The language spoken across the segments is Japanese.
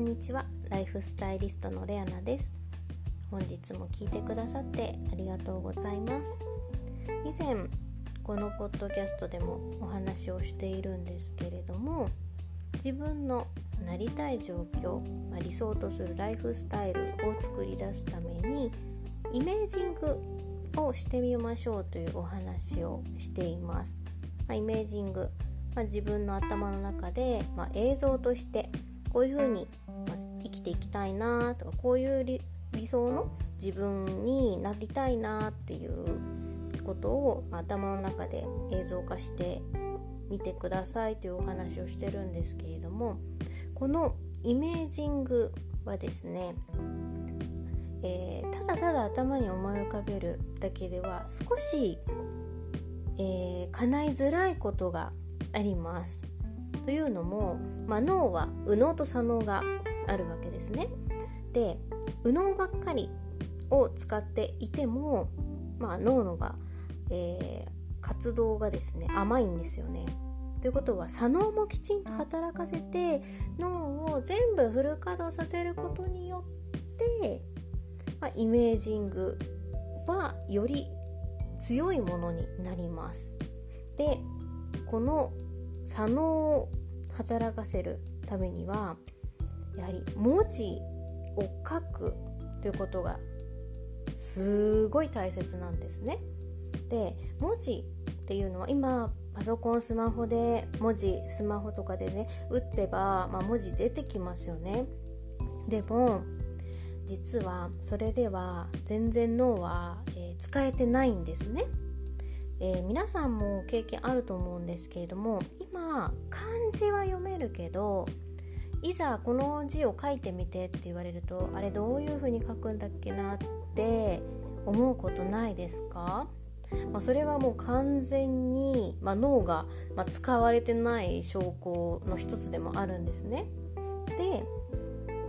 んにちは。ライフスタイリストのレアナです。本日も聞いてくださってありがとうございます。以前このポッドキャストでもお話をしているんですけれども自分のなりたい状況、まあ、理想とするライフスタイルを作り出すためにイメージングをしてみましょうというお話をしています、まあ、イメージング、まあ、自分の頭の中で、ま映像としてこういうふうにきていきたいなとかこういう理想の自分になりたいなっていうことを頭の中で映像化してみてくださいというお話をしてるんですけれどもこのイメージングはですね、えー、ただただ頭に思い浮かべるだけでは少し、えー、叶いづらいことがあります。というのも、まあ、脳は右脳と左脳があるわけですね。で右脳ばっかりを使っていても、まあ、脳のが、えー、活動がですね甘いんですよね。ということは左脳もきちんと働かせて脳を全部フル稼働させることによって、まあ、イメージングはより強いものになります。でこの左脳を働かせるためにはやはり文字を書くということがすごい大切なんですね。で文字っていうのは今パソコンスマホで文字スマホとかでね打ってば、まあ、文字出てきますよね。でも実はそれでは全然脳は、えー、使えてないんですね。えー、皆さんも経験あると思うんですけれども今漢字は読めるけどいざこの字を書いてみてって言われるとあれどういう風に書くんだっけなって思うことないですか、まあ、それはもう完全に、まあ、脳が、ま使われてない証拠の一つでもあるんですね。で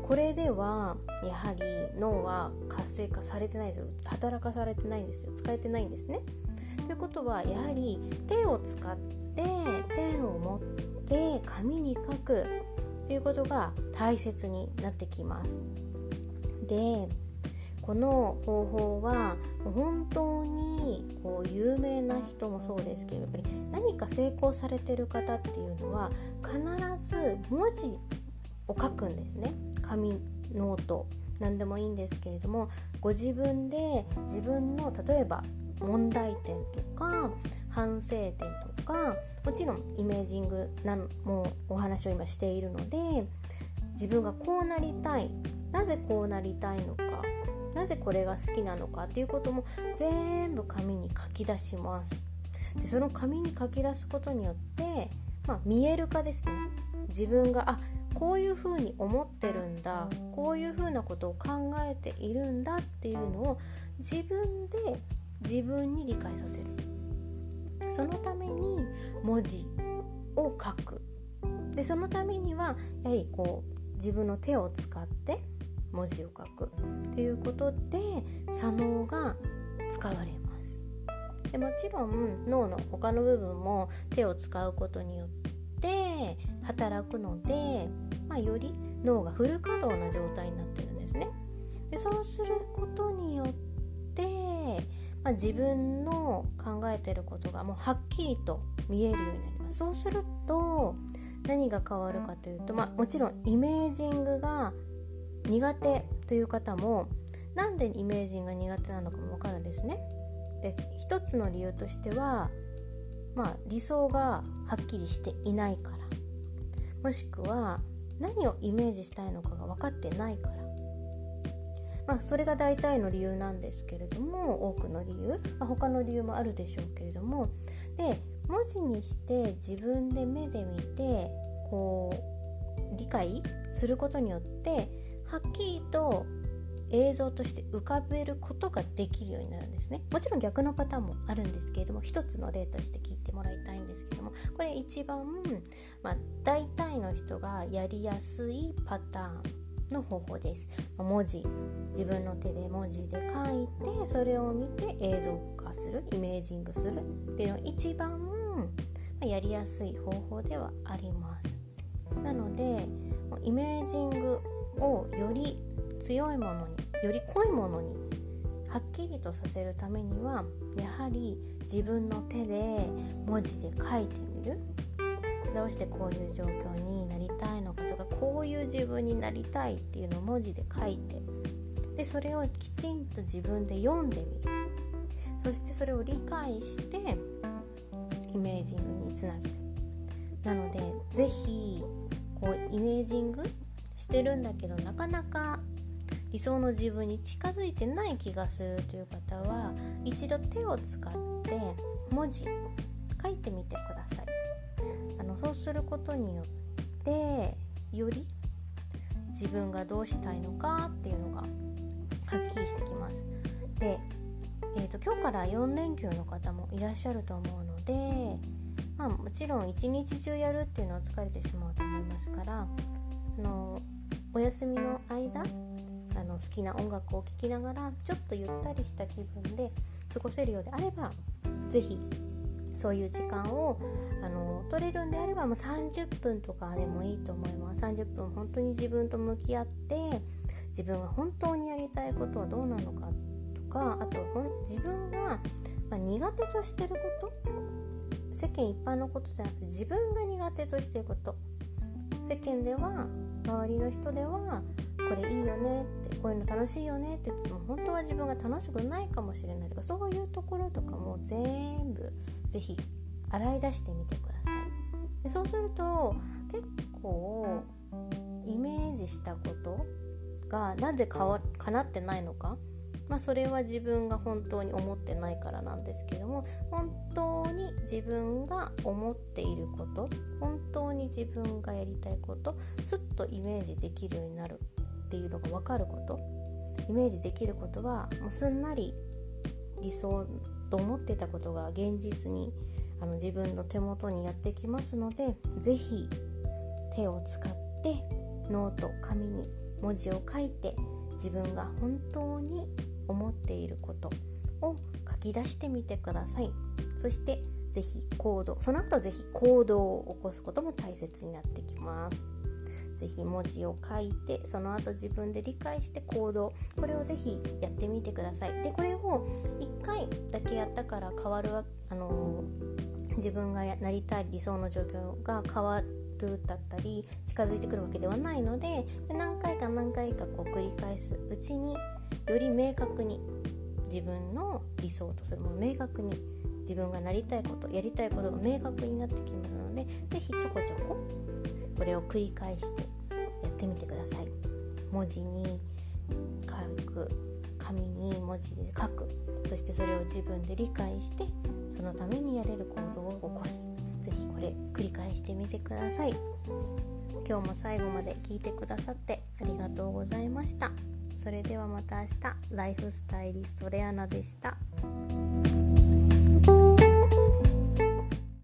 これではやはり脳は活性化されてないです働かされてないんですよ使えてないんですね。ということはやはり手を使ってペンを持って紙に書くいうことが大切になってきます。でこの方法は本当にこう有名な人もそうですけどやっぱり何か成功されてる方っていうのは必ず文字を書くんですね紙ノート何でもいいんですけれどもご自分で自分の例えば問題点とか反省点とかもちろんイメージングのお話を今しているので自分がこうなりたいなぜこうなりたいのかなぜこれが好きなのかっていうことも全部紙に書き出します。でその紙に書き出すことによって、まあ、見える化ですね。自分があこういうふうに思ってるんだこういうふうなことを考えているんだっていうのを自分で自分に理解させる。そのために文字を書く。でそのためにはやはりこう自分の手を使って文字を書く。ということで左脳が使われます。でもちろん脳の他の部分も手を使うことによって働くので、まあ、より脳がフル稼働な状態になってるんですね。でそうすることによってまあ、自分の考えてることがもうはっきりと見えるようになります。そうすると何が変わるかというと、まあ、もちろんイメージングが苦手という方もなんでイメージングが苦手なのかも分かるんですね。で一つの理由としては、まあ、理想がはっきりしていないから。もしくは何をイメージしたいのかが分かってないから。まあ、それが大体の理由なんですけれども多くの理由、まあ、他の理由もあるでしょうけれどもで文字にして自分で目で見てこう理解することによってはっきりと映像として浮かべることができるようになるんですね。もちろん逆のパターンもあるんですけれども一つの例として聞いてもらいたいんですけどもこれ一番、まあ、大体の人がやりやすいパターンの方法です。文字自分の手で文字で書いてそれを見て映像化するイメージングするっていうのが一番やりやすい方法ではあります。なのでイメージングをより強いものにより濃いものにはっきりとさせるためにはやはり自分の手で文字で書いてみる。どうしてこういう状況に自分になりたいっていうのを文字で書いてでそれをきちんと自分で読んでみる。そしてそれを理解してイメージングにつなげる。なので是非こうイメージングしてるんだけどなかなか理想の自分に近づいてない気がするという方は一度手を使って文字書いてみてください。あのそうすることによってより自分がどうしたいのかっていうのがはっきりしてきます。で、えーと、今日から4連休の方もいらっしゃると思うのでまあ、もちろん一日中やるっていうのは疲れてしまうと思いますからあのお休みの間あの好きな音楽を聴きながらちょっとゆったりした気分で過ごせるようであれば是非そういう時間をあの取れるんであればもう30分とかでもいいと思います。30分本当に自分と向き合って自分が本当にやりたいことはどうなのかとかあと自分が、まあ、苦手としてること世間一般のことじゃなくて自分が苦手としてること。世間では周りの人ではこれいいよねってこういうの楽しいよねって言っても本当は自分が楽しくないかもしれないとかそういうところとかも全部是非洗い出してみてください。でそうすると結構イメージしたことがなぜかわ叶ってないのかまあ、それは自分が本当に思ってないからなんですけども本当に自分が思っていること本当に自分がやりたいことすっとイメージできるようになる。っていうのが分かること。イメージできることはもうすんなり理想と思ってたことが現実にあの自分の手元にやってきますので是非手を使ってノート紙に文字を書いて自分が本当に思っていることを書き出してみてください。そして是非行動その後是非行動を起こすことも大切になってきます。是非文字を書いてその後自分で理解して行動これを是非やってみてください。でこれを1回だけやったから変わるあの、自分がなりたい理想の状況が変わるだったり近づいてくるわけではないので何回か何回かこう繰り返すうちにより明確に自分の理想とする。もの明確に自分がなりたいことやりたいことが明確になってきますので是非ちょこちょここれを繰り返してやってみてください。文字に書く紙に文字で書く。そしてそれを自分で理解してそのためにやれる行動を起こす。是非これ繰り返してみてください。今日も最後まで聞いてくださってありがとうございました。それではまた明日。ライフスタイリストレアナでした。